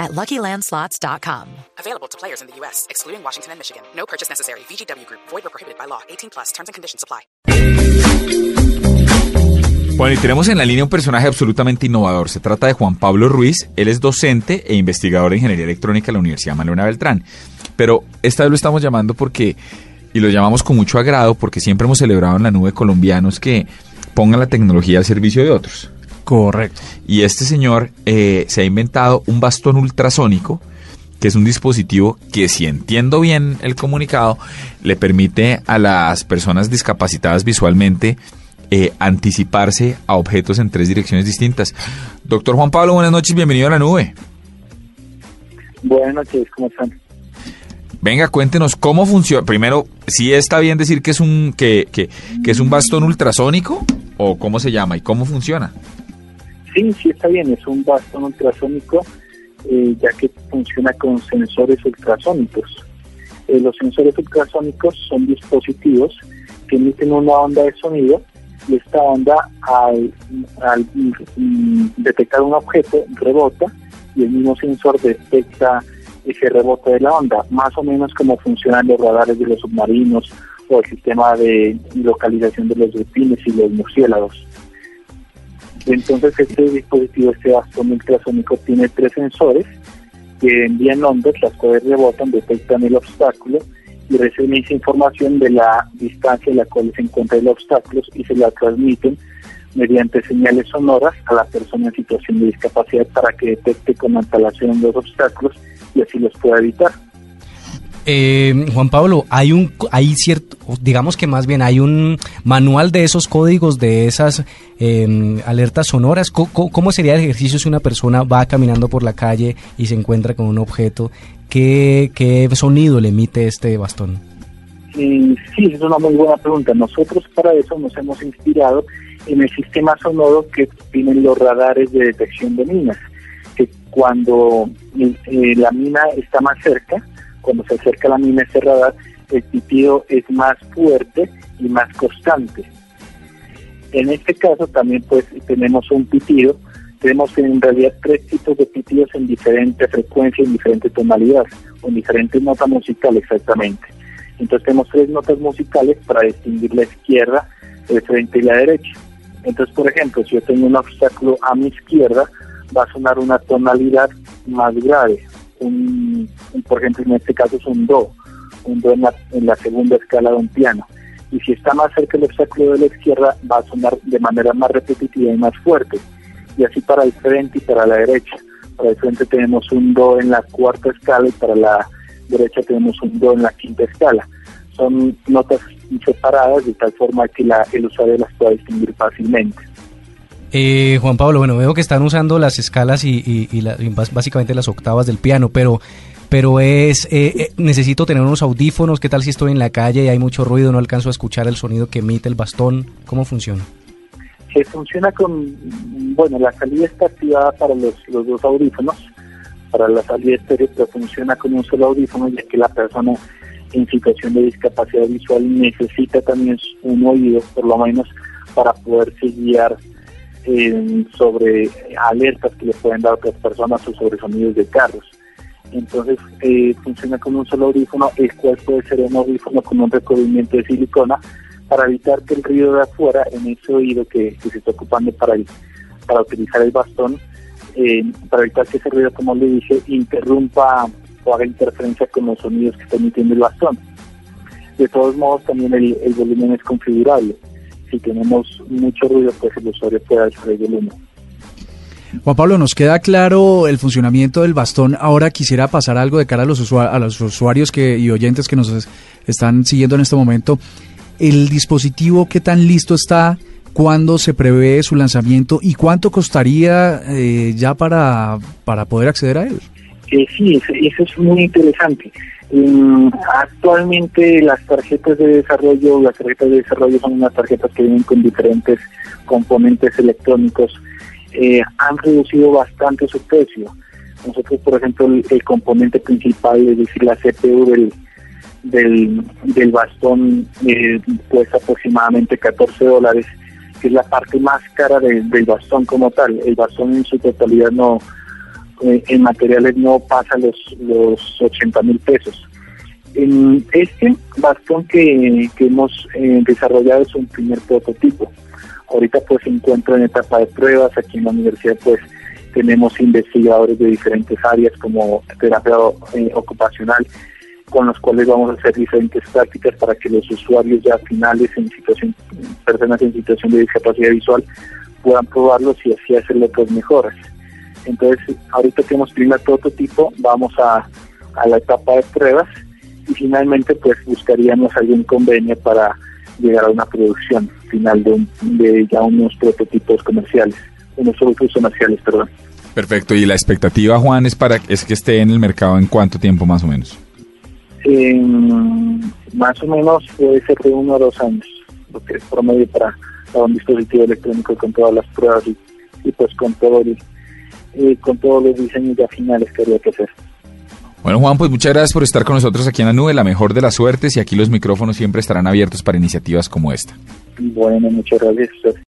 at LuckyLandSlots.com. Available to players in the U.S., excluding Washington and Michigan. No purchase necessary. VGW Group. Void or prohibited by law. 18 plus. Terms and conditions apply. Bueno, y tenemos en la línea un personaje absolutamente innovador. Se trata de Juan Pablo Ruiz. Él es docente e investigador de Ingeniería Electrónica en la Universidad Manuela Beltrán. Pero esta vez lo estamos llamando porque, y lo llamamos con mucho agrado, porque siempre hemos celebrado en la nube colombianos que pongan la tecnología al servicio de otros. Correcto. Y este señor eh, se ha inventado un bastón ultrasónico, que es un dispositivo que, si entiendo bien el comunicado, le permite a las personas discapacitadas visualmente eh, anticiparse a objetos en tres direcciones distintas. Doctor Juan Pablo, buenas noches, bienvenido a la nube. Buenas noches, ¿cómo están? Venga, cuéntenos cómo funciona. Primero, si está bien decir que es un que, que, que es un bastón ultrasónico o cómo se llama y cómo funciona. Sí, sí está bien, es un bastón ultrasónico eh, ya que funciona con sensores ultrasónicos. Eh, los sensores ultrasónicos son dispositivos que emiten una onda de sonido y esta onda al, mm, detectar un objeto rebota y el mismo sensor detecta ese rebote de la onda, más o menos como funcionan los radares de los submarinos o el sistema de localización de los delfines y los murciélagos. Entonces este dispositivo, este bastón ultrasónico, tiene tres sensores que envían ondas, las cuales rebotan, detectan el obstáculo y reciben esa información de la distancia en la cual se encuentra el obstáculo y se la transmiten mediante señales sonoras a la persona en situación de discapacidad para que detecte con antelación los obstáculos y así los pueda evitar. Eh, Juan Pablo, hay un, hay cierto, digamos que más bien hay un manual de esos códigos, de esas eh, alertas sonoras. ¿Cómo, ¿Cómo, sería el ejercicio si una persona va caminando por la calle y se encuentra con un objeto? ¿Qué, qué sonido le emite este bastón? Eh, sí, es una muy buena pregunta. Nosotros para eso nos hemos inspirado en el sistema sonoro que tienen los radares de detección de minas, que cuando eh, la mina está más cerca, cuando se acerca la mina ese radar, el pitido es más fuerte y más constante. En este caso también pues tenemos un pitido, tenemos en realidad tres tipos de pitidos en diferente frecuencia, en diferente tonalidad, o en diferentes notas musicales exactamente. Entonces tenemos tres notas musicales para distinguir la izquierda, el frente y la derecha. Entonces, por ejemplo, si yo tengo un obstáculo a mi izquierda, va a sonar una tonalidad más grave, un, por ejemplo, en este caso es un do, un do en la, en la segunda escala de un piano. Y si está más cerca el obstáculo de la izquierda, va a sonar de manera más repetitiva y más fuerte. Y así para el frente y para la derecha. Para el frente tenemos un do en la cuarta escala y para la derecha tenemos un do en la quinta escala. Son notas separadas de tal forma que la, el usuario las pueda distinguir fácilmente. Eh, Juan Pablo, bueno, veo que están usando las escalas y, y, y, y básicamente las octavas del piano, pero pero es eh, eh, necesito tener unos audífonos. ¿Qué tal si estoy en la calle y hay mucho ruido, no alcanzo a escuchar el sonido que emite el bastón? ¿Cómo funciona? Se funciona con, bueno, la salida está activada para los, los dos audífonos, para la salida estéreo, pero funciona con un solo audífono, ya que la persona en situación de discapacidad visual necesita también un oído, por lo menos, para poderse guiar eh, sobre alertas que le pueden dar otras personas o sobre sonidos de carros. Entonces eh, funciona con un solo audífono, el cual puede ser un audífono con un recubrimiento de silicona para evitar que el ruido de afuera en ese oído que, se está ocupando para, para utilizar el bastón, eh, para evitar que ese ruido, como le dije, interrumpa o haga interferencia con los sonidos que está emitiendo el bastón. De todos modos, también el volumen es configurable. Si tenemos mucho ruido, pues el usuario puede hacer el volumen. Juan Pablo, nos queda claro el funcionamiento del bastón. Ahora quisiera pasar algo de cara a los, usuarios, a los usuarios que, y oyentes que nos están siguiendo en este momento. El dispositivo, ¿qué tan listo está? ¿Cuándo se prevé su lanzamiento? ¿Y cuánto costaría eh, ya para, para poder acceder a él? Eh, sí, eso, eso, es muy interesante. Actualmente las tarjetas de desarrollo, las tarjetas de desarrollo son unas tarjetas que vienen con diferentes componentes electrónicos, eh, han reducido bastante su precio. Nosotros, por ejemplo, el, componente principal, es decir, la CPU del, del, del bastón, eh, cuesta aproximadamente 14 dólares, que es la parte más cara del bastón como tal. El bastón en su totalidad no, eh, en materiales no pasa los, los 80 mil pesos. Este bastón que, que hemos eh, desarrollado es un primer prototipo. Ahorita pues se encuentra en etapa de pruebas. Aquí en la universidad pues tenemos investigadores de diferentes áreas como terapia eh, ocupacional con los cuales vamos a hacer diferentes prácticas para que los usuarios ya finales en situación, personas en situación de discapacidad visual puedan probarlos y así hacerle otras mejoras. Entonces, ahorita tenemos primer prototipo, vamos a, a la etapa de pruebas y finalmente pues buscaríamos algún convenio para llegar a una producción final de, de ya unos prototipos comerciales unos productos comerciales, perdón. Perfecto. ¿Y la expectativa, Juan, es para es que esté en el mercado en cuánto tiempo más o menos? más o menos puede ser de uno a dos años, lo que es promedio para, un dispositivo electrónico con todas las pruebas y, pues con todo con todos los diseños ya finales que habría que hacer. Bueno, Juan, pues muchas gracias por estar con nosotros aquí en la nube. La mejor de las suertes y aquí los micrófonos siempre estarán abiertos para iniciativas como esta. Bueno, muchas gracias.